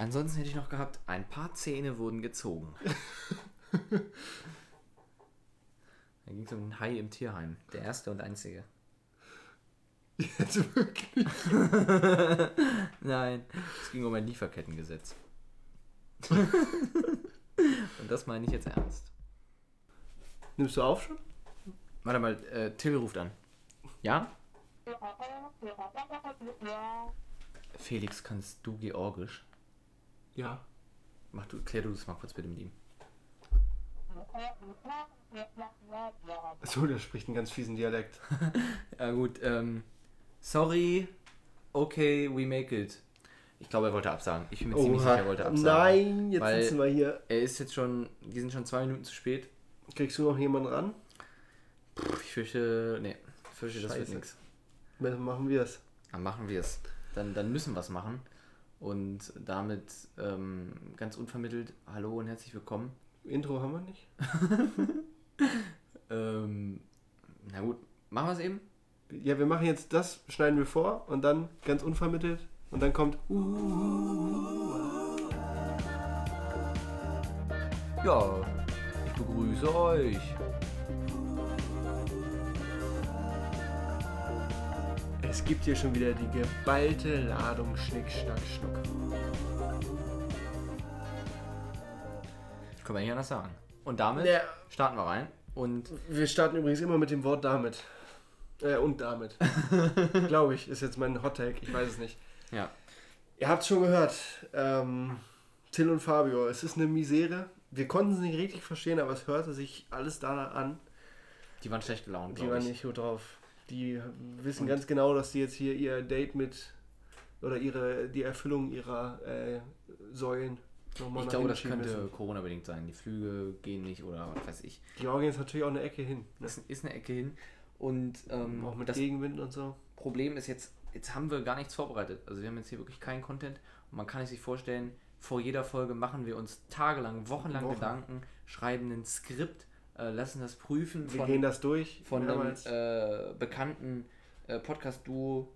Ansonsten hätte ich noch gehabt, ein paar Zähne wurden gezogen. da ging es um einen Hai im Tierheim. Der erste und einzige. Jetzt wirklich. Nein, es ging um ein Lieferkettengesetz. und das meine ich jetzt ernst. Nimmst du auf schon? Warte mal, äh, Till ruft an. Ja? Felix, kannst du Georgisch? Ja. Mach du, klär du das mal kurz bitte mit ihm. So, der spricht einen ganz fiesen Dialekt. Ja gut, ähm, sorry, okay, we make it. Ich glaube, er wollte absagen. Ich bin mir ziemlich sicher, er wollte absagen. Nein, jetzt Weil- sitzen wir hier. Er ist jetzt schon, die sind schon zwei Minuten zu spät. Kriegst du noch jemanden ran? Ich fürchte, nee, ich fürchte, das wird Scheiße. nichts. Dann machen wir es. Dann machen wir es. Dann, dann müssen wir es machen. Und damit ähm, ganz unvermittelt, hallo und herzlich willkommen. Intro haben wir nicht. Ähm, na gut, machen wir es eben. Ja, wir machen jetzt das, schneiden wir vor und dann ganz unvermittelt und dann kommt. Uh, Ja, ich begrüße euch. Es gibt hier schon wieder die geballte Ladung Schnick, Schnack, Schnuck. Können wir nicht anders sagen. Und damit Ja. starten wir rein. Und Wir starten übrigens immer mit dem Wort damit. Äh, und damit. Glaube ich, ist jetzt mein Hot Take, ich weiß es nicht. ja, Ihr habt es schon gehört. Ähm, Till und Fabio, es ist eine Misere. Wir konnten es nicht richtig verstehen, aber es hörte sich alles danach an. die waren schlecht gelaunt, Die waren ich. nicht gut drauf. Die wissen Und- ganz genau, dass die jetzt hier ihr Date mit oder ihre die Erfüllung ihrer äh, Säulen nochmal Ich glaube, das könnte. Corona-bedingt sein. Die Flüge gehen nicht oder was weiß ich. Georgien ist natürlich auch eine Ecke hin. Ne? Das ist eine Ecke hin. Und ähm, auch mit das Gegenwind und so. Problem ist jetzt, jetzt haben wir gar nichts vorbereitet. Also wir haben jetzt hier wirklich keinen Content. Und man kann sich vorstellen, vor jeder Folge machen wir uns tagelang, wochenlang Wochen. Gedanken, schreiben ein Skript, äh, lassen das prüfen Wir von, gehen das durch. von einem äh, bekannten äh, Podcast-Duo,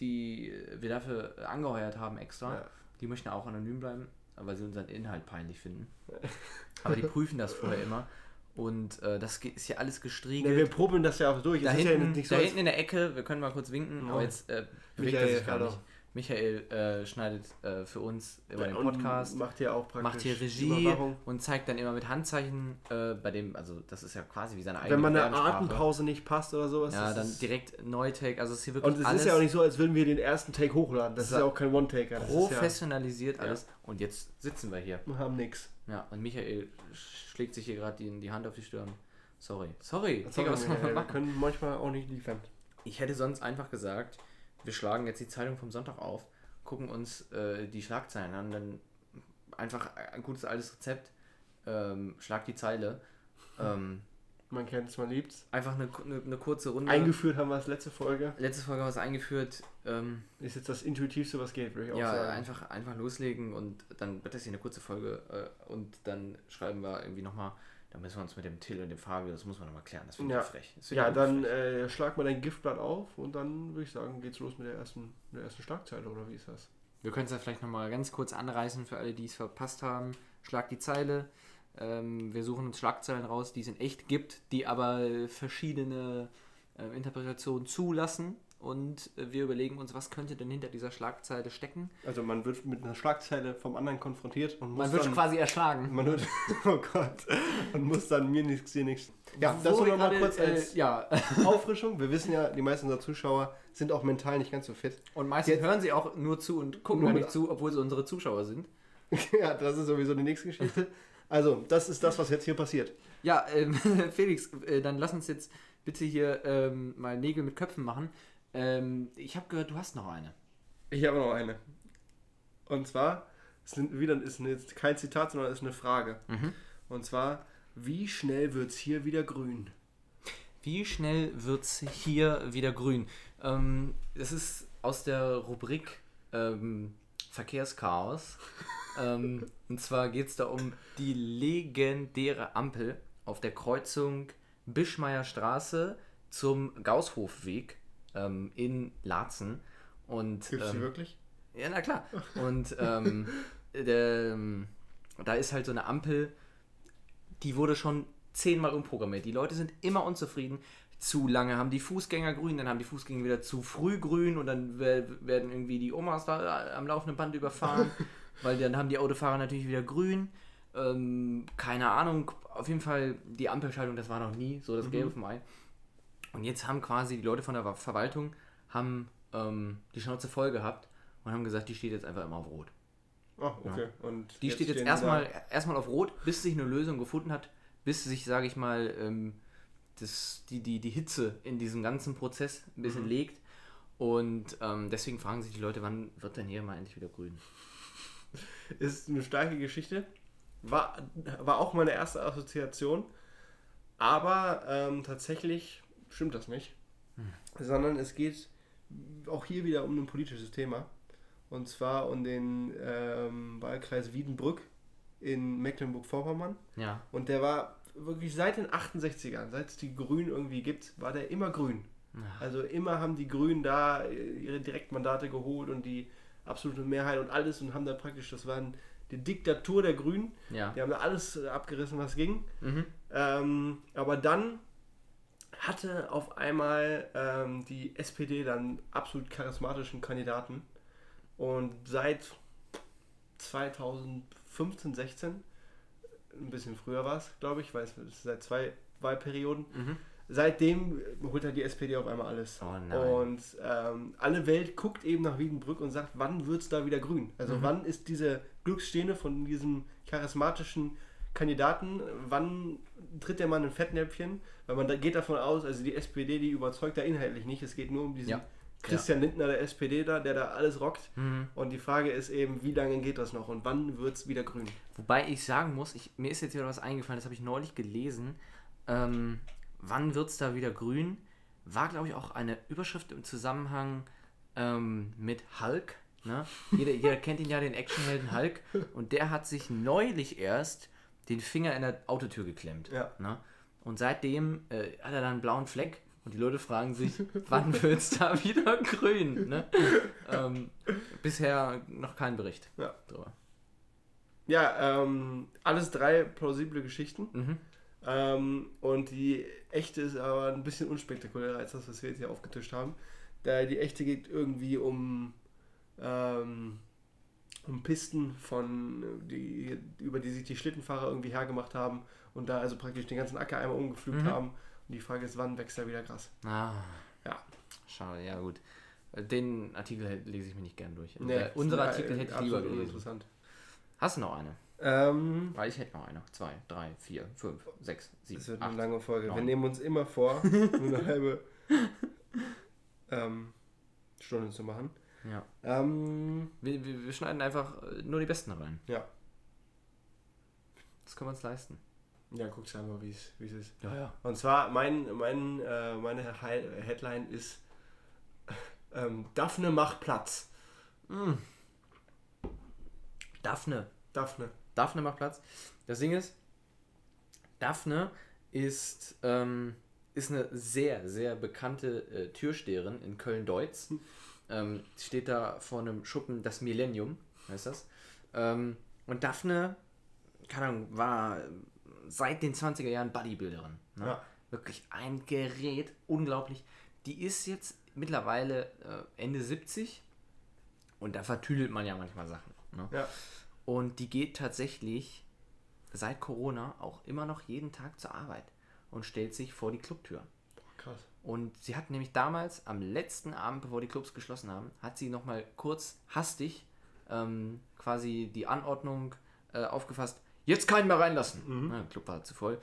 die wir dafür angeheuert haben extra. Ja. Die möchten auch anonym bleiben, weil sie unseren Inhalt peinlich finden. Aber die prüfen das vorher immer. Und äh, das ist ja alles Ne, gestriegelt. wir probieren das ja auch durch. da ist ja hinten, nicht so, da hinten in der Ecke, wir können mal kurz winken, Ja. aber jetzt äh, bewegt Michael, er sich gar hallo. nicht. Michael äh, schneidet äh, für uns über den und Podcast, Macht hier auch praktisch macht hier Regie und zeigt dann immer mit Handzeichen, äh, bei dem, also das ist ja quasi wie seine eigene Wenn man eine. Atempause nicht passt oder sowas. Ja, das dann direkt Neutake, also es ist hier wirklich Und es ist ja auch nicht so, als würden wir den ersten Take hochladen. Das ist ja auch kein One-Taker. Professionalisiert alles. Und jetzt sitzen wir hier. ja, wir haben nix. Ja, und Michael schlägt sich hier gerade die, die Hand auf die Stirn. Sorry. Sorry. Das Digga, was wir machen? können manchmal auch nicht liefern. Ich hätte sonst einfach gesagt, wir schlagen jetzt die Zeitung vom Sonntag auf, gucken uns äh, die Schlagzeilen an, dann einfach ein gutes altes Rezept, ähm, schlag die Zeile. Ähm, Man kennt es, man liebt es. einfach eine, eine, eine kurze Runde. Eingeführt haben wir es letzte Folge. Letzte Folge haben wir es eingeführt. Ähm, Ist jetzt das Intuitivste, was geht, würde ich auch ja, sagen. einfach, einfach loslegen und dann wird das hier eine kurze Folge äh, und dann schreiben wir irgendwie nochmal, da müssen wir uns mit dem Till und dem Fabio, das muss man nochmal klären. Das finde ich Ja. frech. Das finde Ja, ich dann frech. äh, schlag mal dein Giftblatt auf und dann würde ich sagen, geht's los mit der ersten, der ersten Schlagzeile, oder wie ist das? Wir können es ja vielleicht nochmal ganz kurz anreißen für alle, die es verpasst haben. Schlag die Zeile. Ähm, wir suchen uns Schlagzeilen raus, die es in echt gibt, die aber verschiedene äh, Interpretationen zulassen. Und äh, wir überlegen uns, was könnte denn hinter dieser Schlagzeile stecken. Also man wird mit einer Schlagzeile vom anderen konfrontiert und muss Man wird dann, quasi erschlagen. man wird, oh Gott, und muss dann mir nichts, dir nichts. Ja, das nur mal kurz als Äh, ja, Auffrischung. Wir wissen ja, die meisten unserer Zuschauer sind auch mental nicht ganz so fit. und meistens Jetzt- hören sie auch nur zu und gucken Nur gar nicht zu, obwohl sie unsere Zuschauer sind. ja, das ist sowieso die nächste Geschichte. Also, das ist das, was jetzt hier passiert. Ja, ähm, Felix, äh, dann lass uns jetzt bitte hier ähm, mal Nägel mit Köpfen machen. Ähm, ich habe gehört, du hast noch eine. Ich habe noch eine. Und zwar, ist wieder ist jetzt kein Zitat, sondern ist eine Frage. Mhm. Und zwar, wie schnell wird es hier wieder grün? Wie schnell wird es hier wieder grün? Ähm, das ist aus der Rubrik ähm, Verkehrschaos. ähm, und zwar geht es da um die legendäre Ampel auf der Kreuzung Bischmeier Straße zum Gaußhofweg ähm, in Laatzen. Und Gibt es die ähm, wirklich? ja, na klar. Und ähm, ähm, da ist halt so eine Ampel, die wurde schon zehnmal umprogrammiert. Die Leute sind immer unzufrieden. Zu lange haben die Fußgänger grün, dann haben die Fußgänger wieder zu früh grün und dann wer- werden irgendwie die Omas da am laufenden Band überfahren, weil dann haben die Autofahrer natürlich wieder grün. Ähm, keine Ahnung, auf jeden Fall die Ampelschaltung, das war noch nie so das Gelbe vom Ei. Und jetzt haben quasi die Leute von der Ver- Verwaltung haben ähm, die Schnauze voll gehabt und haben gesagt, die steht jetzt einfach immer auf Rot. Ah, okay. Und Die steht jetzt stehen sie erstmal erstmal auf Rot, bis sich eine Lösung gefunden hat, bis sich, sage ich mal, ähm, das, die, die, die Hitze in diesem ganzen Prozess ein bisschen Mhm. legt. Und ähm, deswegen fragen sich die Leute, wann wird denn hier mal endlich wieder grün? Ist eine starke Geschichte. War, war auch meine erste Assoziation. Aber ähm, tatsächlich stimmt das nicht. Sondern es geht auch hier wieder um ein politisches Thema. Und zwar um den ähm, Wahlkreis Wiedenbrück in Mecklenburg-Vorpommern. Ja. Und der war wirklich seit den 68ern, seit es die Grünen irgendwie gibt, war der immer grün. Also immer haben die Grünen da ihre Direktmandate geholt und die absolute Mehrheit und alles und haben da praktisch, das war die Diktatur der Grünen. Ja. Die haben da alles abgerissen, was ging. Mhm. Ähm, aber dann hatte auf einmal ähm, die SPD dann absolut charismatischen Kandidaten. Und seit 2015, 16, ein bisschen früher war es, glaube ich, weil es seit zwei Wahlperioden, Mhm. seitdem holt dann die SPD auf einmal alles. Oh. Und ähm, alle Welt guckt eben nach Wiedenbrück und sagt, wann wird es da wieder grün? Also Mhm. wann ist diese Glückssträhne von diesem charismatischen Kandidaten, wann tritt der Mann in Fettnäpfchen? Weil man da geht davon aus, also die SPD, die überzeugt da inhaltlich nicht. Es geht nur um diesen Ja. Christian Lindner der SPD da, der da alles rockt. Mhm. Und die Frage ist eben, wie lange geht das noch und wann wird es wieder grün? Wobei ich sagen muss, ich, mir ist jetzt wieder was eingefallen, das habe ich neulich gelesen. Ähm, wann wird es da wieder grün? War, glaube ich, auch eine Überschrift im Zusammenhang ähm, mit Hulk. Ne? Jeder, jeder kennt ihn ja, den Actionhelden Hulk. Und der hat sich neulich erst den Finger in der Autotür geklemmt. Ja. Ne? Und seitdem äh, hat er dann einen blauen Fleck. Und die Leute fragen sich, wann wird es da wieder grün? Ne? Ähm, bisher noch kein Bericht Ja. drüber. Ja, ähm, alles drei plausible Geschichten. Mhm. Ähm, und die echte ist aber ein bisschen unspektakulärer als das, was wir jetzt hier aufgetischt haben. Da die echte geht irgendwie um, ähm, um Pisten von die, über die sich die Schlittenfahrer irgendwie hergemacht haben und da also praktisch den ganzen Acker einmal umgepflügt Mhm. haben. Und die Frage ist, wann wächst da wieder Gras? Ah. Ja. Schade, ja gut. Den Artikel lese ich mir nicht gern durch. Nee, Äh, unsere ist, Artikel äh, hätte ich lieber gelesen. Interessant. Hast du noch eine? Ähm, Weil ich hätte noch eine. Zwei, drei, vier, fünf, sechs, sieben, Das wird acht. eine lange Folge. Wir neun. nehmen uns immer vor, nur eine halbe ähm, Stunde zu machen. Ja. Ähm, Wir, wir, wir schneiden einfach äh, nur die besten rein. ja. Das können wir uns leisten. Ja, guck's einfach, wie es ist. Ja, ja. Und zwar, mein, mein, äh, meine Hi Headline ist ähm, Daphne macht Platz. Daphne. Daphne. Daphne macht Platz. Das Ding ist, Daphne ist, ähm, ist eine sehr, sehr bekannte äh, Türsteherin in Köln-Deutz. Ähm, steht da vor einem Schuppen, das Millennium, heißt das. Ähm, und Daphne, keine Ahnung, war seit den 20er Jahren Bodybuilderin. Ne? Ja. Wirklich ein Gerät, unglaublich. Die ist jetzt mittlerweile äh, Ende 70 und da vertüdelt man ja manchmal Sachen. Ne? Ja. Und die geht tatsächlich seit Corona auch immer noch jeden Tag zur Arbeit und stellt sich vor die Clubtür. Krass. Und sie hat nämlich damals, am letzten Abend, bevor die Clubs geschlossen haben, hat sie nochmal kurz hastig ähm, quasi die Anordnung äh, aufgefasst, jetzt keinen mehr reinlassen. Na, der Club war zu voll.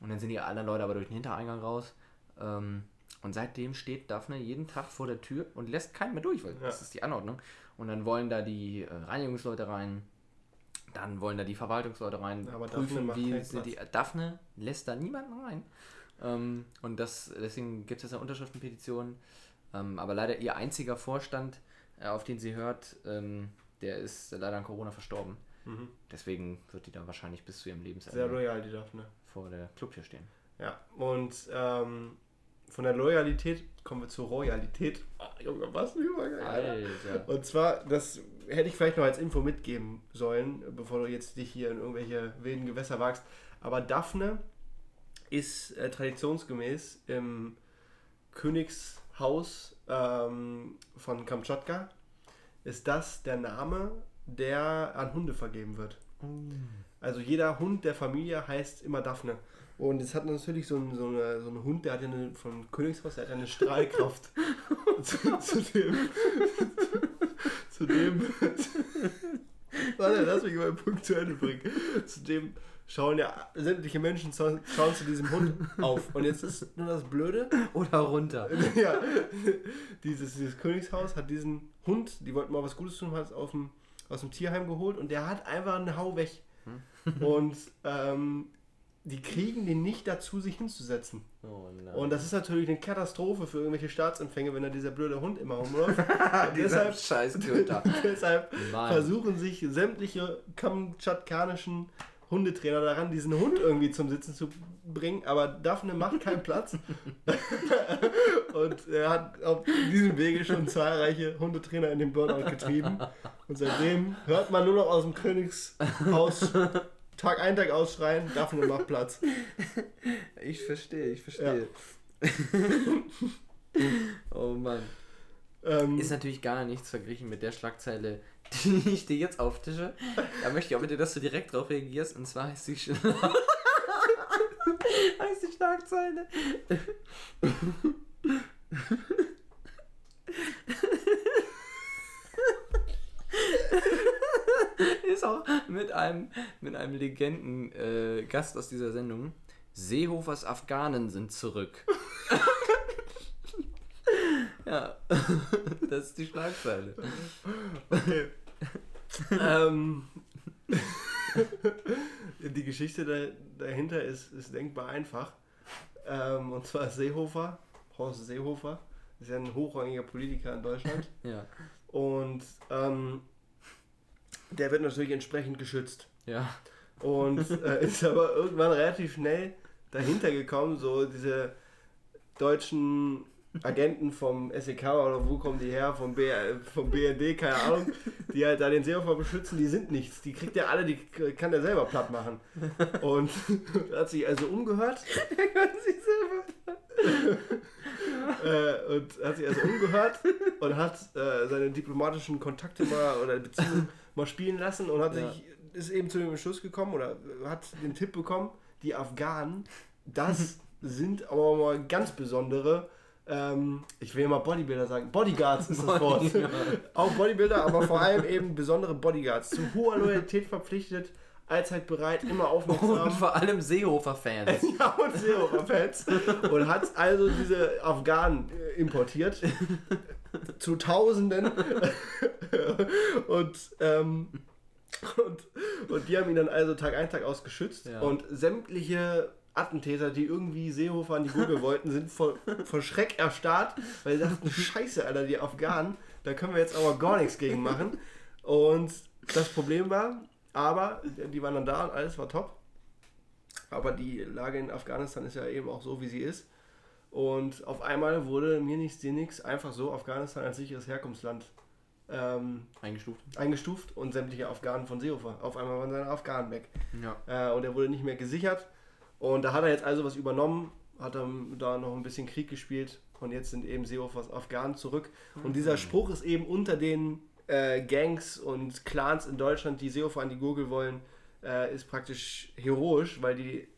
Und dann sind die anderen Leute aber durch den Hintereingang raus. Ähm, und seitdem steht Daphne jeden Tag vor der Tür und lässt keinen mehr durch, weil das ist die Anordnung. Und dann wollen da die äh, Reinigungsleute rein, dann wollen da die Verwaltungsleute rein, Aber Daphne macht wie sind die. Daphne lässt da niemanden rein. Ähm, und das, deswegen gibt es eine Unterschriftenpetition. Ähm, aber leider ihr einziger Vorstand, äh, auf den sie hört, ähm, der ist leider an Corona verstorben. Mhm. Deswegen wird die da wahrscheinlich bis zu ihrem Sehr Lebensende loyal, die Daphne. vor der Clubtür stehen. Ja, und ähm, von der Loyalität kommen wir zur Royalität. Ach, Junge, was ein Übergang. Alter. Und zwar, das hätte ich vielleicht noch als Info mitgeben sollen, bevor du jetzt dich hier in irgendwelche wilden Gewässer wagst. Aber Daphne ist äh, traditionsgemäß im Königshaus ähm, von Kamtschatka, ist das der Name, der an Hunde vergeben wird. Also jeder Hund der Familie heißt immer Daphne. Und es hat natürlich so ein, so, eine, so ein Hund, der hat ja eine, vom Königshaus, der hat ja eine Strahlkraft. zu, zu dem. Zu dem. Warte, lass mich mal einen Punkt zu Ende bringen. Zu dem schauen ja sämtliche Menschen schauen zu diesem Hund auf. Und jetzt ist nur das Blöde. Oder runter. ja, dieses, dieses Königshaus hat diesen Hund, die wollten mal was Gutes tun, hat es aus dem, aus dem Tierheim geholt und der hat einfach einen Hau weg. Und ähm, die kriegen den nicht dazu, sich hinzusetzen. Oh. Und das ist natürlich eine Katastrophe für irgendwelche Staatsempfänge, wenn da dieser blöde Hund immer rumläuft. Deshalb, scheiß deshalb Mann. versuchen sich sämtliche kamtschatkanischen Hundetrainer daran, diesen Hund irgendwie zum Sitzen zu bringen, aber Daphne macht keinen Platz. und er hat auf diesem Wege schon zahlreiche Hundetrainer in den Burnout getrieben. Und seitdem hört man nur noch aus dem Königshaus Tag ein, Tag ausschreien, Daphne macht Platz. Ich verstehe, ich verstehe. oh Mann. Ähm, Ist natürlich gar nichts verglichen mit der Schlagzeile, die ich dir jetzt auftische. Da möchte ich auch bitte, dass du direkt drauf reagierst. Und zwar heißt die, Sch heißt die Schlagzeile. Ist auch mit einem, mit einem Legenden-Gast äh, Gast aus dieser Sendung. Seehofers Afghanen sind zurück. Ja, das ist die Schlagzeile. Okay. ähm, die Geschichte da, dahinter ist, ist denkbar einfach. Ähm, und zwar Seehofer, Horst Seehofer, ist ja ein hochrangiger Politiker in Deutschland. Ja, Und ähm, der wird natürlich entsprechend geschützt. ja. Und äh, ist aber irgendwann relativ schnell dahinter gekommen, so diese deutschen Agenten vom SEK oder wo kommen die her, vom, B, vom BND, keine Ahnung, die halt da den Seehofer beschützen, die sind nichts. Die kriegt er alle, die kann der selber platt machen. Und hat sich also umgehört äh, und hat sich also umgehört und hat äh, seine diplomatischen Kontakte mal oder Beziehungen mal spielen lassen und hat Ja. sich ist eben zu dem Entschluss gekommen oder hat den Tipp bekommen, die Afghanen, das sind aber mal ganz besondere, ähm, ich will mal Bodybuilder sagen, Bodyguards ist das Wort. Auch Bodybuilder, aber vor allem eben besondere Bodyguards, zu hoher Loyalität verpflichtet, allzeit bereit, immer aufmerksam. Und vor allem Seehofer-Fans. Ja, und Seehofer-Fans. Und hat also diese Afghanen äh, importiert. zu Tausenden. und, ähm, und, und die haben ihn dann also Tag ein, Tag aus geschützt. Ja. Und sämtliche Attentäter, die irgendwie Seehofer an die Gurgel wollten, sind vor, vor Schreck erstarrt, weil sie dachten, scheiße, Alter, die Afghanen, da können wir jetzt aber gar nichts gegen machen. Und das Problem war, aber die waren dann da und alles war top. Aber die Lage in Afghanistan ist ja eben auch so, wie sie ist. Und auf einmal wurde mir nichts, dir nichts, einfach so Afghanistan als sicheres Herkunftsland ähm, Eingestuft. eingestuft und sämtliche Afghanen von Seehofer. Auf einmal waren seine Afghanen weg. Ja. Äh, und er wurde nicht mehr gesichert. Und da hat er jetzt also was übernommen, hat er da noch ein bisschen Krieg gespielt und jetzt sind eben Seehofers Afghanen zurück. Und dieser Spruch ist eben unter den äh, Gangs und Clans in Deutschland, die Seehofer an die Gurgel wollen, äh, ist praktisch heroisch, weil die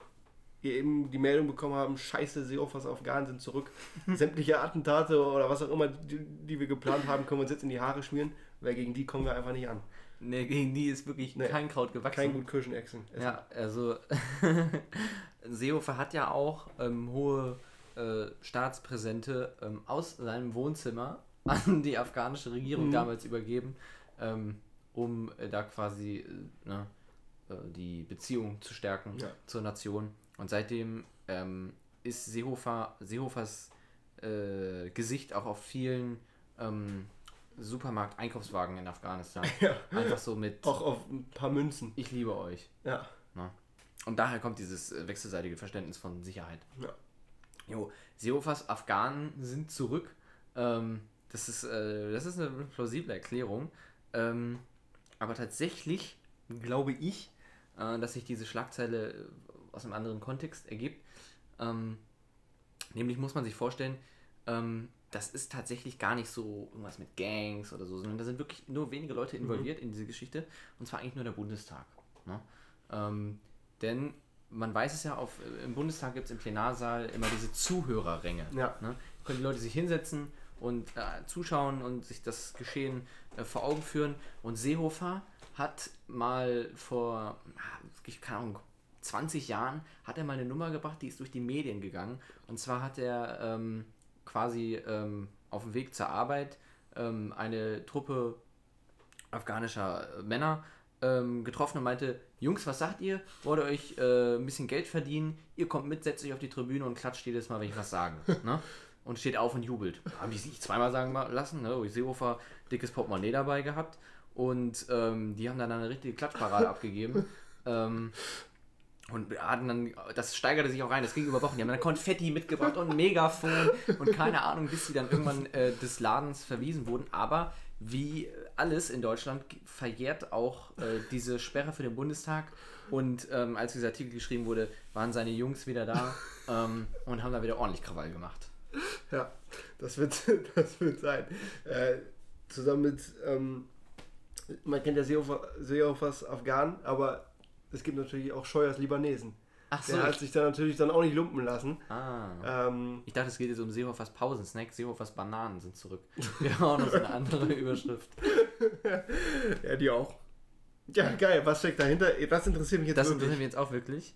eben die Meldung bekommen haben, scheiße, Seehofers Afghanen sind zurück. Sämtliche Attentate oder was auch immer, die, die wir geplant haben, können wir uns jetzt in die Haare schmieren, weil gegen die kommen wir einfach nicht an. Ne, gegen die ist wirklich Nee. kein Kraut gewachsen. Kein gut Kirschenechsen. Ja, also Seehofer hat ja auch ähm, hohe äh, Staatspräsente ähm, aus seinem Wohnzimmer an die afghanische Regierung Mhm. damals übergeben, ähm, um äh, da quasi äh, ne, äh, die Beziehung zu stärken Ja. zur Nation. Und seitdem ähm, ist Seehofer, Seehofers äh, Gesicht auch auf vielen ähm, Supermarkt-Einkaufswagen in Afghanistan. Ja. Einfach so mit Auch auf ein paar Münzen. Ich liebe euch. Ja. Und daher kommt dieses äh, wechselseitige Verständnis von Sicherheit. Jo, Seehofers Afghanen sind zurück. Ähm, das, ist, äh, das ist eine plausible Erklärung. Ähm, aber tatsächlich glaube ich, äh, dass sich diese Schlagzeile äh, aus einem anderen Kontext ergibt. Ähm, nämlich muss man sich vorstellen, ähm, das ist tatsächlich gar nicht so irgendwas mit Gangs oder so, sondern da sind wirklich nur wenige Leute involviert mhm. in diese Geschichte. Und zwar eigentlich nur der Bundestag. Ne? Ähm, denn man weiß es ja, auf, im Bundestag gibt es im Plenarsaal immer diese Zuhörerränge. Ja. Ne? Können die Leute sich hinsetzen und äh, zuschauen und sich das Geschehen äh, vor Augen führen. Und Seehofer hat mal vor, ah, keine Ahnung, 20 Jahren hat er mal eine Nummer gebracht, die ist durch die Medien gegangen. Und zwar hat er ähm, quasi ähm, auf dem Weg zur Arbeit ähm, eine Truppe afghanischer Männer ähm, getroffen und meinte, Jungs, was sagt ihr? Wollt ihr euch äh, ein bisschen Geld verdienen? Ihr kommt mit, setzt euch auf die Tribüne und klatscht jedes Mal, wenn ich was sage. ne? Und steht auf und jubelt. Haben die sich zweimal sagen lassen. Ne? Seehofer dickes Portemonnaie dabei gehabt. Und ähm, die haben dann eine richtige Klatschparade abgegeben. Ähm, und hatten dann, das steigerte sich auch rein, das ging über Wochen. Die haben dann Konfetti mitgebracht und ein Megafon und keine Ahnung, bis sie dann irgendwann äh, des Ladens verwiesen wurden. Aber wie alles in Deutschland verjährt auch äh, diese Sperre für den Bundestag. Und ähm, als dieser Artikel geschrieben wurde, waren seine Jungs wieder da ähm, und haben da wieder ordentlich Krawall gemacht. Ja, das wird, das wird sein. Äh, zusammen mit, ähm, man kennt ja Seehofers Afghanen, aber es gibt natürlich auch Scheuers Libanesen. Ach so. Der hat sich dann natürlich dann auch nicht lumpen lassen. Ah. Ähm, ich dachte, es geht jetzt um Seehofers Pausensnack. Seehofers Bananen sind zurück. Wir haben noch so eine andere Überschrift. ja, die auch. Ja, geil. Was steckt dahinter? Das interessiert mich jetzt das wirklich. Das interessiert mich jetzt auch wirklich.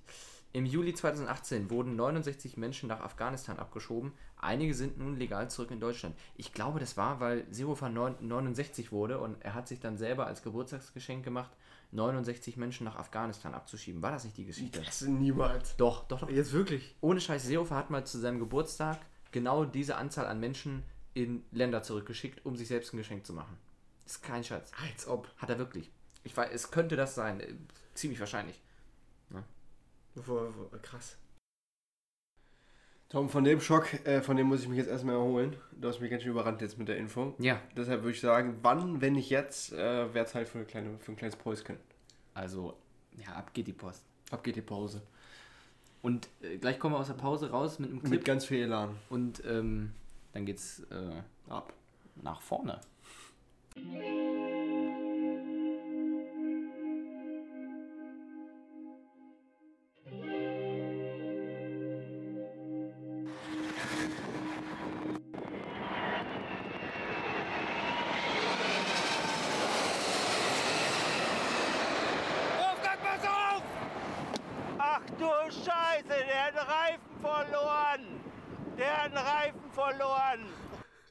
Im Juli 2018 wurden 69 Menschen nach Afghanistan abgeschoben. Einige sind nun legal zurück in Deutschland. Ich glaube, das war, weil Seehofer 69 wurde und er hat sich dann selber als Geburtstagsgeschenk gemacht, 69 Menschen nach Afghanistan abzuschieben. War das nicht die Geschichte? Das niemals. Doch, doch, doch. Jetzt wirklich. Ohne Scheiß, Seehofer hat mal zu seinem Geburtstag genau diese Anzahl an Menschen in Länder zurückgeschickt, um sich selbst ein Geschenk zu machen. Ist kein Schatz. Als ob. Hat er wirklich. Ich weiß, es könnte das sein. Ziemlich wahrscheinlich. Ja. Krass. Tom, von dem Schock, äh, von dem muss ich mich jetzt erstmal erholen. Du hast mich ganz schön überrannt jetzt mit der Info. Ja. Deshalb würde ich sagen, wann, wenn nicht jetzt, äh, wäre Zeit für, eine kleine, für ein kleines Päuschen. Also, ja, ab geht die Post. Ab geht die Pause. Und äh, gleich kommen wir aus der Pause raus mit einem Clip. Mit ganz viel Elan. Und ähm, dann geht's äh, ab nach vorne.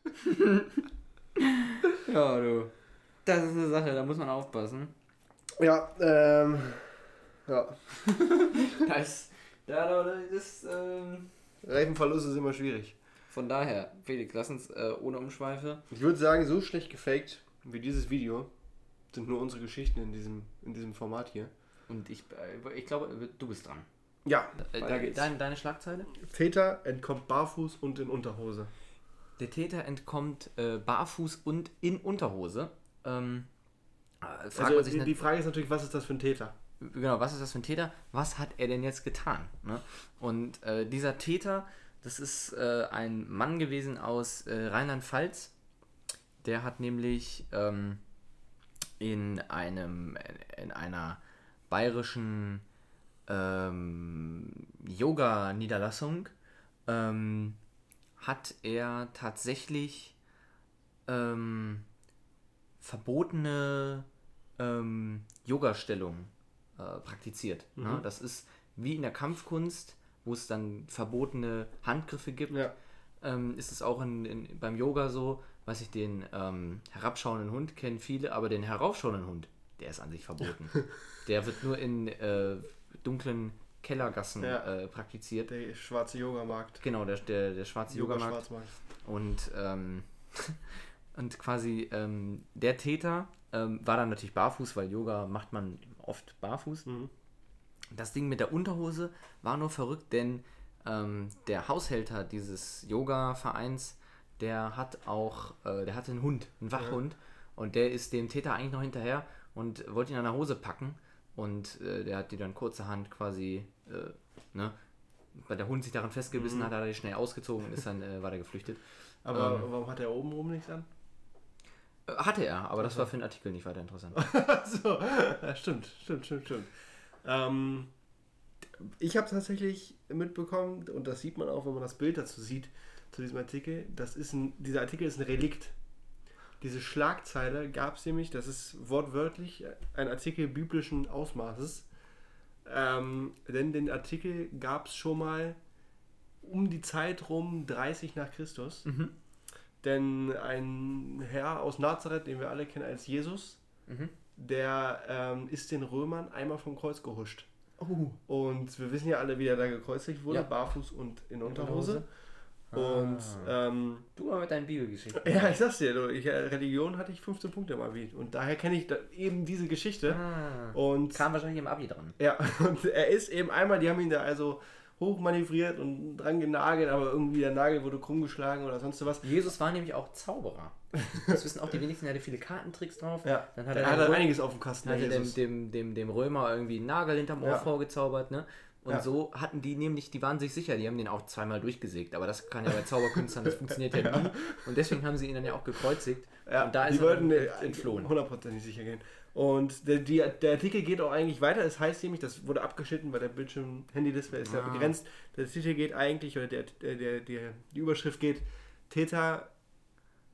ja, du. Das ist eine Sache, da muss man aufpassen. Ja, ähm. Ja. das. Da, das ist. Ähm, Reifenverlust ist immer schwierig. Von daher, Felix, lass uns äh, ohne Umschweife. Ich würde sagen, so schlecht gefaked wie dieses Video sind nur unsere Geschichten in diesem, in diesem Format hier. Und ich, äh, ich glaube, du bist dran. Ja, äh, da geht's. Deine, deine Schlagzeile? Täter entkommt barfuß und in Unterhose. Der Täter entkommt äh, barfuß und in Unterhose. Ähm, äh, also die, die, Frage ist natürlich, was ist das für ein Täter? Genau, was ist das für ein Täter? Was hat er denn jetzt getan? Ne? Und äh, dieser Täter, das ist äh, ein Mann gewesen aus äh, Rheinland-Pfalz. Der hat nämlich ähm, in einem in einer bayerischen ähm, Yoga-Niederlassung ähm, hat er tatsächlich ähm, verbotene ähm, Yoga-Stellungen äh, praktiziert. Ne? Mhm. Ne? Das ist wie in der Kampfkunst, wo es dann verbotene Handgriffe gibt, ja. ähm, ist es auch in, in, beim Yoga so, was ich den ähm, herabschauenden Hund kennen viele, aber den heraufschauenden Hund, der ist an sich verboten. der wird nur in äh, dunklen Kellergassen ja. äh, praktiziert. Der schwarze Yogamarkt. Genau, der, der, der schwarze Yoga Yogamarkt. Und, ähm, und quasi ähm, der Täter ähm, war dann natürlich barfuß, weil Yoga macht man oft barfuß. Mhm. Das Ding mit der Unterhose war nur verrückt, denn ähm, der Haushälter dieses Yoga-Vereins, der hat auch, äh, der hatte einen Hund, einen Wachhund. Und der ist dem Täter eigentlich noch hinterher und wollte ihn an der Hose packen. Und äh, der hat die dann kurzerhand quasi, äh, ne, weil der Hund sich daran festgebissen Mhm. hat, hat er die schnell ausgezogen und ist dann äh, weiter geflüchtet. Aber Ähm. warum hat er oben rum nichts an? Äh, Hatte er, aber das war für den Artikel nicht weiter interessant. so, ja, stimmt, stimmt, stimmt, stimmt. Ähm, ich habe tatsächlich mitbekommen, und das sieht man auch, wenn man das Bild dazu sieht, zu diesem Artikel, das ist ein, dieser Artikel ist ein Relikt. Diese Schlagzeile gab es nämlich, das ist wortwörtlich ein Artikel biblischen Ausmaßes. Ähm, denn den Artikel gab es schon mal um die Zeit rum 30 nach Christus. Mhm. Denn ein Herr aus Nazareth, den wir alle kennen als Jesus, Mhm. der ähm, ist den Römern einmal vom Kreuz gehuscht. Oh. Und wir wissen ja alle, wie er da gekreuzigt wurde, Ja. barfuß und in Unterhose. Unterhose. Und Ah. ähm, Du mal mit deinen Bibelgeschichten. ja, ich sag's dir, du, ich, äh, Religion hatte ich 15 Punkte mal wie. Und daher kenne ich da eben diese Geschichte. Ah. Und Kam wahrscheinlich im Abi dran. ja, und er ist eben einmal, die haben ihn da also hochmanövriert und dran genagelt, aber irgendwie der Nagel wurde krumm geschlagen oder sonst was. Jesus war nämlich auch Zauberer. Das wissen auch die wenigsten, er hatte viele Kartentricks drauf. Ja, Dann hat der er, hat einiges auf dem Kasten. hat er dem, dem, dem, dem Römer irgendwie einen Nagel hinterm Ohr Ja. vorgezaubert, ne? Und Ja. so hatten die nämlich, die waren sich sicher, die haben den auch zweimal durchgesägt, aber das kann ja bei Zauberkünstlern, das funktioniert ja, nie. Und deswegen haben sie ihn dann ja auch gekreuzigt. Ja, und da die ist er wollten dann äh, entflohen. hundertprozentig sicher gehen. Und der, die, der Artikel geht auch eigentlich weiter. Es heißt nämlich, das wurde abgeschnitten, weil der Bildschirm, Handy-Display ist ja Ah. begrenzt. Der Titel geht eigentlich, oder der, der, der, die Überschrift geht, Täter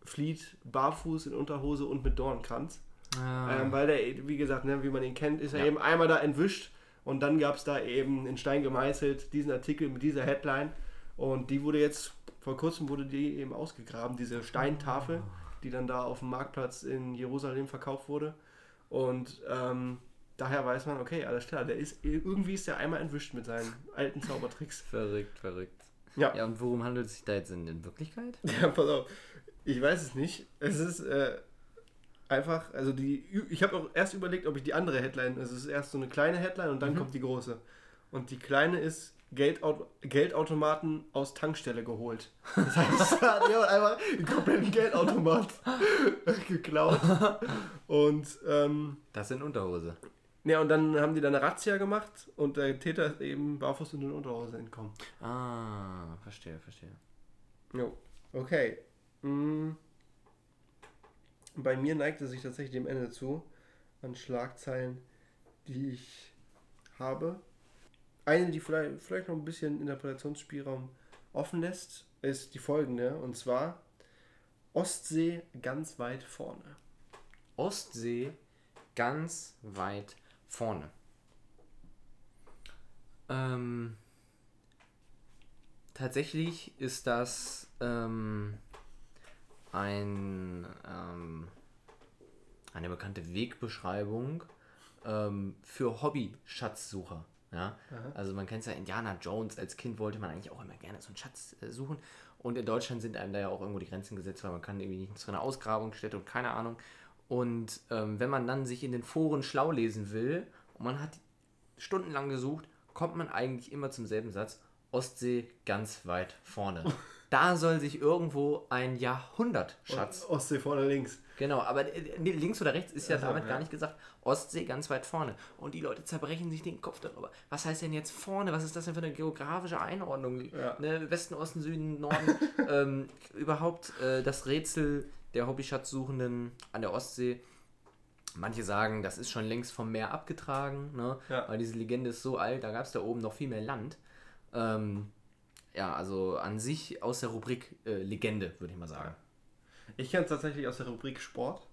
flieht barfuß in Unterhose und mit Dornkranz. Ah. Ähm, weil der, wie gesagt, ne, wie man ihn kennt, ist er Ja. eben einmal da entwischt und dann gab es da eben in Stein gemeißelt diesen Artikel mit dieser Headline und die wurde jetzt, vor kurzem wurde die eben ausgegraben, diese Steintafel, die dann da auf dem Marktplatz in Jerusalem verkauft wurde und ähm, daher weiß man, okay, alles klar, der ist, irgendwie ist der einmal entwischt mit seinen alten Zaubertricks. verrückt, verrückt. Ja. Ja, und worum handelt es sich da jetzt in, in Wirklichkeit? Ja, pass auf. Ich weiß es nicht. Es ist äh, einfach, also die, ich habe auch erst überlegt, ob ich die andere Headline, also es ist erst so eine kleine Headline und dann Mhm. kommt die große. Und die kleine ist Geldaut Geldautomaten aus Tankstelle geholt. Das heißt, da hat jemand einfach einen kompletten Geldautomat geklaut. Und, ähm, Das sind Unterhose. ja, und dann haben die da eine Razzia gemacht und der Täter ist eben barfuß in den Unterhose entkommen. Ah, verstehe, verstehe. Jo, okay. Bei mir neigt es sich tatsächlich dem Ende zu an Schlagzeilen, die ich habe. Eine, die vielleicht, vielleicht noch ein bisschen Interpretationsspielraum offen lässt, ist die folgende. Und zwar Ostsee ganz weit vorne. Ostsee ganz weit vorne. Ähm, tatsächlich ist das ähm, ein, ähm, eine bekannte Wegbeschreibung ähm, für Hobby-Schatzsucher. Ja? Aha. Also man kennt ja Indiana Jones, als Kind wollte man eigentlich auch immer gerne so einen Schatz äh, suchen. Und in Deutschland sind einem da ja auch irgendwo die Grenzen gesetzt, weil man kann irgendwie nicht zu einer Ausgrabungsstätte und keine Ahnung. Und ähm, wenn man dann sich in den Foren schlau lesen will und man hat stundenlang gesucht, kommt man eigentlich immer zum selben Satz. Ostsee ganz weit vorne. Da soll sich irgendwo ein Jahrhundertschatz Ostsee vorne links. Genau, aber äh, nee, links oder rechts ist ja Also, damit ja. gar nicht gesagt. Ostsee ganz weit vorne. Und die Leute zerbrechen sich den Kopf darüber. Was heißt denn jetzt vorne? Was ist das denn für eine geografische Einordnung? Ja. Ne, Westen, Osten, Süden, Norden. ähm, überhaupt äh, das Rätsel der Hobbyschatzsuchenden an der Ostsee. Manche sagen, das ist schon längst vom Meer abgetragen, ne? Ja. weil diese Legende ist so alt, da gab es da oben noch viel mehr Land. Ähm, ja, also an sich aus der Rubrik äh, Legende, würde ich mal sagen. Ich kenne es tatsächlich aus der Rubrik Sport.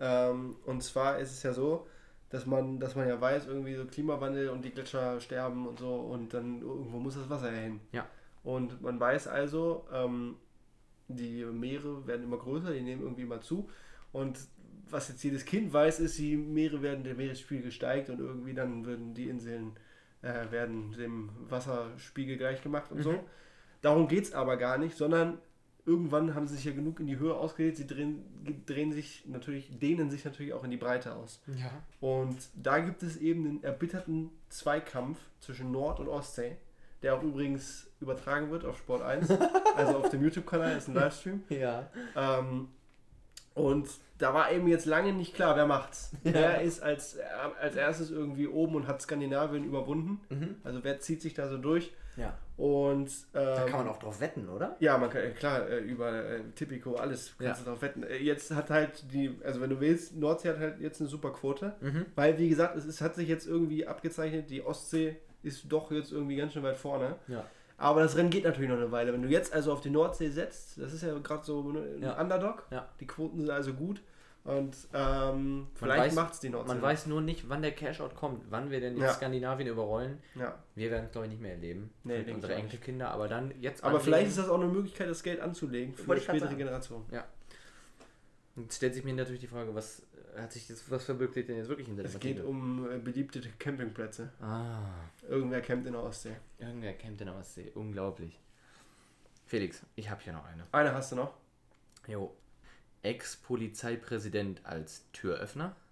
Ähm, und zwar ist es ja so, dass man, dass man ja weiß, irgendwie so Klimawandel und die Gletscher sterben und so und dann irgendwo muss das Wasser ja hin. Ja. Und man weiß also, ähm, die Meere werden immer größer, die nehmen irgendwie immer zu. Und was jetzt jedes Kind weiß, ist, die Meere werden, der Meeresspiegel steigt und irgendwie dann würden die Inseln äh, werden dem Wasserspiegel gleich gemacht und so. Mhm. Darum geht es aber gar nicht, sondern irgendwann haben sie sich ja genug in die Höhe ausgedehnt, sie drehen, drehen sich natürlich, dehnen sich natürlich auch in die Breite aus. Ja. Und da gibt es eben den erbitterten Zweikampf zwischen Nord- und Ostsee, der auch übrigens übertragen wird auf Sport 1, also auf dem YouTube-Kanal, ist ein Livestream. Ja. Ähm, und da war eben jetzt lange nicht klar, wer macht's. Ja. Wer ist als, als erstes irgendwie oben und hat Skandinavien überwunden? Mhm. Also wer zieht sich da so durch? Ja. Und Da ähm, kann man auch drauf wetten, oder? ja, man kann, äh, klar, äh, über äh, Tipico, alles kannst Ja. du drauf wetten. Jetzt hat halt die, also wenn du willst, Nordsee hat halt jetzt eine super Quote, Mhm. weil wie gesagt, es ist, hat sich jetzt irgendwie abgezeichnet, die Ostsee ist doch jetzt irgendwie ganz schön weit vorne. Ja. Aber das Rennen geht natürlich noch eine Weile. Wenn du jetzt also auf die Nordsee setzt, das ist ja gerade so ne, ein Ja. Underdog, Ja. die Quoten sind also gut und ähm, vielleicht macht es die Nordsee. Man weiß nur nicht, wann der Cashout kommt, wann wir denn Ja. Skandinavien überrollen. Ja. Wir werden es, glaube ich, nicht mehr erleben. Nee, Vielleicht unsere. Enkelkinder, aber dann jetzt. Aber vielleicht anlegen. ist das auch eine Möglichkeit, das Geld anzulegen für die spätere. Generation. Jetzt stellt sich mir natürlich die Frage, was hat sich jetzt, was verbirgt sich denn jetzt wirklich hinter der Es geht um äh, beliebte Campingplätze. Ah, Irgendwer campt in der Ostsee. irgendwer campt in der Ostsee. Unglaublich. Felix, ich habe hier noch eine. Eine hast du noch. Jo. Ex-Polizeipräsident als Türöffner.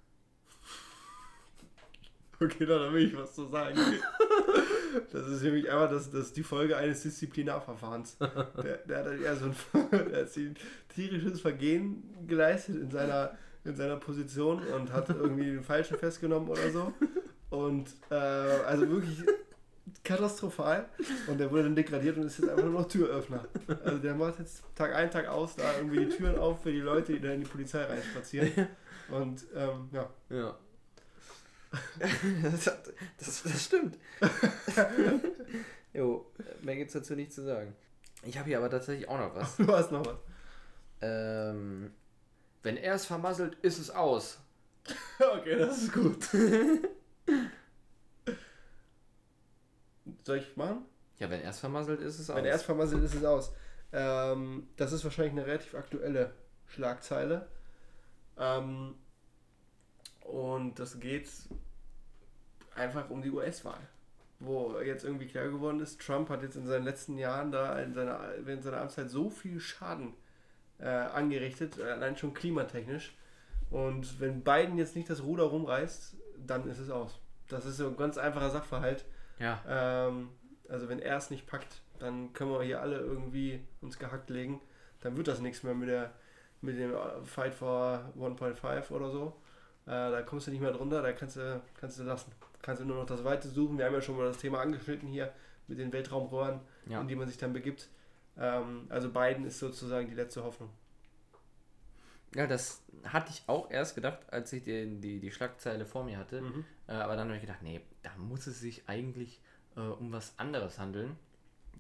Okay, da will ich was zu sagen. Das ist nämlich einfach das, das die Folge eines Disziplinarverfahrens. Der, der hat ja so ein der hat ein tierisches Vergehen geleistet in seiner, in seiner Position und hat irgendwie den Falschen festgenommen oder so. Und äh, also wirklich katastrophal. Und der wurde dann degradiert und ist jetzt einfach nur noch Türöffner. Also der macht jetzt Tag ein, Tag aus da irgendwie die Türen auf für die Leute, die da in die Polizei reinspazieren. Und ähm, ja. Ja. das, das, das stimmt. jo, mehr gibt's dazu nicht zu sagen. Ich habe hier aber tatsächlich auch noch was. Du hast noch was. Ähm, wenn er es vermasselt, ist es aus. Okay, das ist gut. Soll ich machen? Ja, wenn er es vermasselt, ist es aus. Wenn er es vermasselt, ist es aus. Ähm, das ist wahrscheinlich eine relativ aktuelle Schlagzeile. Ähm, und das geht einfach um die US-Wahl. Wo jetzt irgendwie klar geworden ist, Trump hat jetzt in seinen letzten Jahren da in seiner, während seiner Amtszeit so viel Schaden äh, angerichtet, allein schon klimatechnisch. Und wenn Biden jetzt nicht das Ruder rumreißt, dann ist es aus. Das ist so ein ganz einfacher Sachverhalt. ja, Ähm, also wenn er es nicht packt, dann können wir hier alle irgendwie uns gehackt legen. Dann wird das nichts mehr mit der mit dem Fight for 1.5 oder so. Äh, da kommst du nicht mehr drunter, da kannst du, kannst du lassen. Kannst du nur noch das Weite suchen. Wir haben ja schon mal das Thema angeschnitten hier mit den Weltraumröhren, ja. in die man sich dann begibt. Ähm, also Biden ist sozusagen die letzte Hoffnung. ja, das hatte ich auch erst gedacht, als ich die, die, die Schlagzeile vor mir hatte. Mhm. Äh, aber dann habe ich gedacht, nee, da muss es sich eigentlich äh, um was anderes handeln.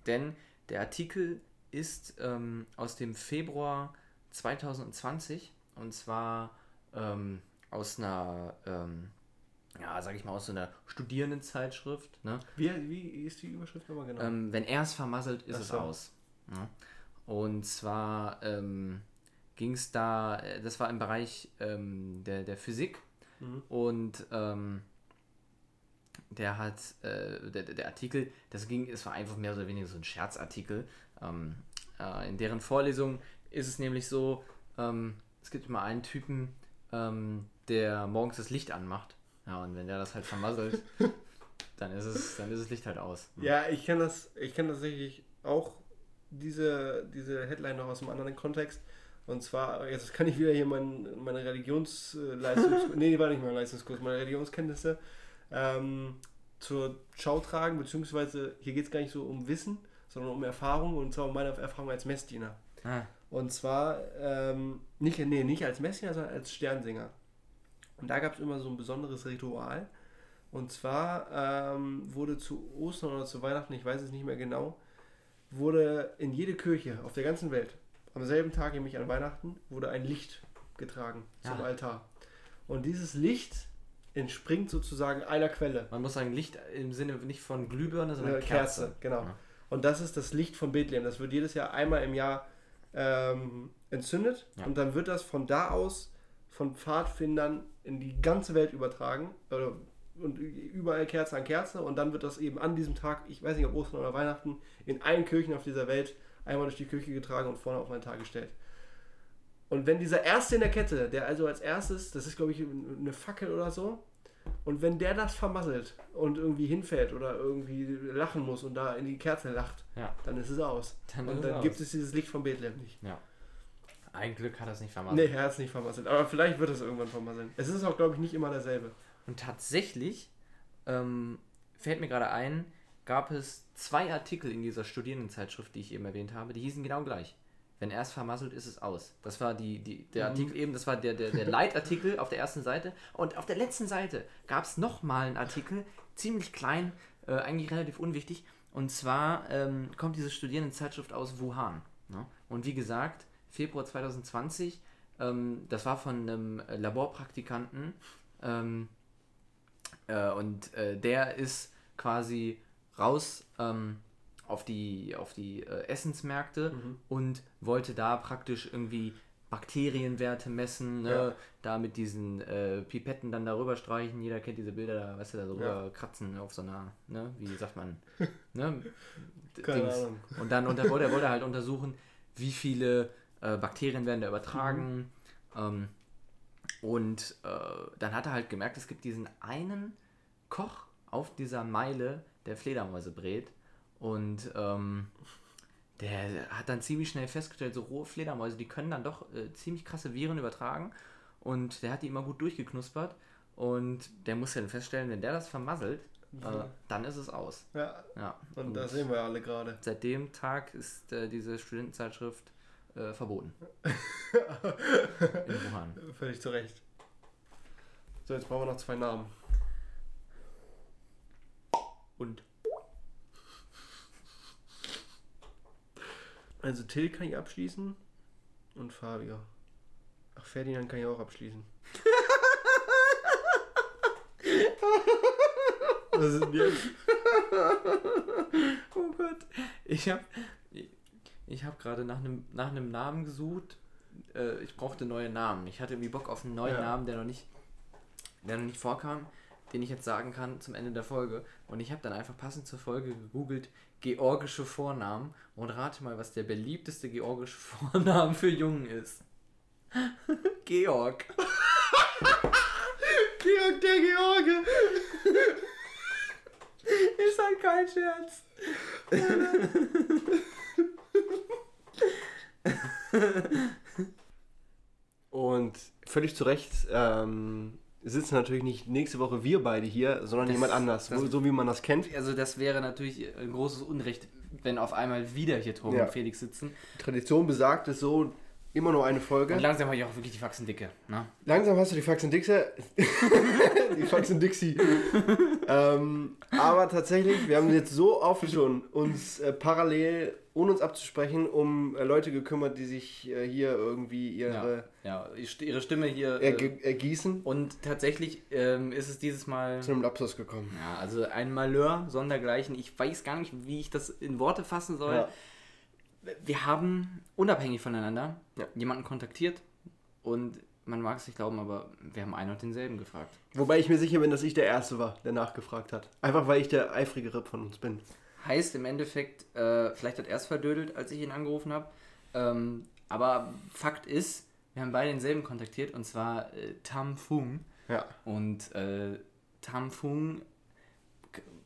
Denn der Artikel ist ähm, aus dem Februar 2020 und zwar ähm, aus einer, ähm, ja, sag ich mal, aus so einer Studierendenzeitschrift. Ne? Wie, wie ist die Überschrift nochmal genau? Ähm, wenn er es vermasselt, ist Ach es so. aus. Ja. Und zwar ähm, ging es da, äh, das war im Bereich ähm, der, der Physik Mhm. und ähm, der hat, äh, der, der Artikel, das ging, es war einfach mehr oder weniger so ein Scherzartikel. Ähm, äh, in deren Vorlesung ist es nämlich so, ähm, es gibt immer einen Typen, ähm, der morgens das Licht anmacht. Ja, und wenn der das halt vermasselt, dann ist es, dann ist das Licht halt aus. Ja, ich kenne das, ich kenne tatsächlich auch diese, diese Headline noch aus einem anderen Kontext. Und zwar, jetzt kann ich wieder hier mein, meine Religionsleistungs... nee, war nicht mein Leistungskurs, meine Religionskenntnisse ähm, zur Schau tragen, beziehungsweise hier geht es gar nicht so um Wissen, sondern um Erfahrung und zwar um meine Erfahrung als Messdiener. Ah, Und zwar ähm, nicht, nee, nicht als Messdiener, sondern als Sternsinger. Und da gab es immer so ein besonderes Ritual. Und zwar ähm, wurde zu Ostern oder zu Weihnachten, ich weiß es nicht mehr genau, wurde in jede Kirche auf der ganzen Welt, am selben Tag, nämlich an Weihnachten, wurde ein Licht getragen zum Ja. Altar. Und dieses Licht entspringt sozusagen einer Quelle. man muss sagen, Licht im Sinne nicht von Glühbirne, sondern Äh, Kerze. Kerze, genau. Ja. Und das ist das Licht von Bethlehem. Das wird jedes Jahr einmal im Jahr ähm, entzündet Ja. und dann wird das von da aus von Pfadfindern in die ganze Welt übertragen. Oder, und überall Kerze an Kerze und dann wird das eben an diesem Tag, ich weiß nicht ob Ostern oder Weihnachten, in allen Kirchen auf dieser Welt einmal durch die Kirche getragen und vorne auf einen Tag gestellt. Und wenn dieser Erste in der Kette, der also als erstes, das ist glaube ich eine Fackel oder so, Und wenn der das vermasselt und irgendwie hinfällt oder irgendwie lachen muss und da in die Kerze lacht, Ja. dann ist es aus. Dann und dann es gibt aus. es dieses Licht von Bethlehem nicht. Ja. Ein Glück hat er es nicht vermasselt. Nee, er hat es nicht vermasselt. Aber vielleicht wird es irgendwann vermasseln. Es ist auch, glaube ich, nicht immer derselbe. Und tatsächlich ähm, fällt mir gerade ein, gab es zwei Artikel in dieser Studierendenzeitschrift, die ich eben erwähnt habe, die hießen genau gleich. Wenn er es vermasselt, ist es aus. Das war die, die, der Mhm. Artikel eben, das war der, der, der Leitartikel auf der ersten Seite. Und auf der letzten Seite gab es nochmal einen Artikel, ziemlich klein, äh, eigentlich relativ unwichtig. Und zwar ähm, kommt diese Studierendenzeitschrift aus Wuhan. Ne? Und wie gesagt, Februar 2020, ähm, das war von einem Laborpraktikanten. Ähm, äh, und äh, der ist quasi raus ähm, auf die, auf die äh, Essensmärkte und wollte da praktisch irgendwie Bakterienwerte messen, ne? Ja. da mit diesen äh, Pipetten dann darüber streichen. Jeder kennt diese Bilder, da weißt du, da so Ja. kratzen auf so einer, ne? wie sagt man, ne? Und dann unter, wollte, er wollte halt untersuchen, wie viele äh, Bakterien werden da übertragen. Ähm, und äh, dann hat er halt gemerkt, es gibt diesen einen Koch auf dieser Meile, der Fledermäuse brät. Und ähm, der hat dann ziemlich schnell festgestellt, so rohe Fledermäuse, die können dann doch äh, ziemlich krasse Viren übertragen. Und der hat die immer gut durchgeknuspert. Und der muss dann feststellen, wenn der das vermasselt, äh, dann ist es aus. Ja, Ja. und das sehen wir alle gerade. Seit dem Tag ist äh, diese Studentenzeitschrift äh, verboten. In Wuhan. Völlig zu Recht. So, jetzt brauchen wir noch zwei Namen. Und Also Till kann ich abschließen und Fabio. Ach, Ferdinand kann ich auch abschließen. Was ist denn jetzt? oh Gott, ich habe ich habe gerade nach einem nach einem Namen gesucht. Äh, ich brauchte neue Namen. Ich hatte irgendwie Bock auf einen neuen Ja. Namen, der noch nicht der noch nicht vorkam, den ich jetzt sagen kann zum Ende der Folge. Und ich habe dann einfach passend zur Folge gegoogelt georgische Vornamen und rate mal, was der beliebteste georgische Vorname für Jungen ist. Georg. Georg der George! Ist halt kein Scherz. Und völlig zu Recht ähm, sitzen natürlich nicht nächste Woche wir beide hier, sondern Das- jemand anders, das- so wie man das kennt. Also das wäre natürlich ein großes Unrecht, wenn auf einmal wieder hier Tobi Ja. und Felix sitzen. Tradition besagt es so, immer nur eine Folge. Und langsam habe ich auch wirklich die Faxen dicke. Ne? Langsam hast du die Faxen Dixe. die Faxen Dixie. ähm, aber tatsächlich, wir haben jetzt so oft schon uns äh, parallel, ohne uns abzusprechen, um äh, Leute gekümmert, die sich äh, hier irgendwie ihre Ja, ihre Stimme hier. Äh, ergießen. und tatsächlich ähm, ist es dieses Mal. Zu einem Lapsus gekommen. Ja, also ein Malheur sondergleichen. Ich weiß gar nicht, wie ich das in Worte fassen soll. Ja. Wir haben unabhängig voneinander Ja. jemanden kontaktiert und man mag es nicht glauben, aber wir haben einen und denselben gefragt. Wobei ich mir sicher bin, dass ich der Erste war, der nachgefragt hat. Einfach weil ich der eifrigere von uns bin. Heißt im Endeffekt, äh, vielleicht hat er es verdödelt, als ich ihn angerufen habe. Ähm, aber Fakt ist, wir haben beide denselben kontaktiert und zwar äh, Tam Fung. Ja. Und äh, Tam Fung,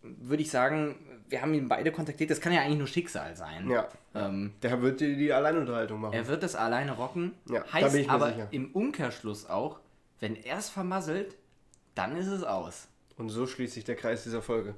würde ich sagen, wir haben ihn beide kontaktiert. Das kann ja eigentlich nur Schicksal sein. Ja. Ähm, Der wird die, die Alleinunterhaltung machen. er wird das alleine rocken. Ja, da heißt bin ich mir aber sicher. im Umkehrschluss auch, wenn er es vermasselt, dann ist es aus. Und so schließt sich der Kreis dieser Folge.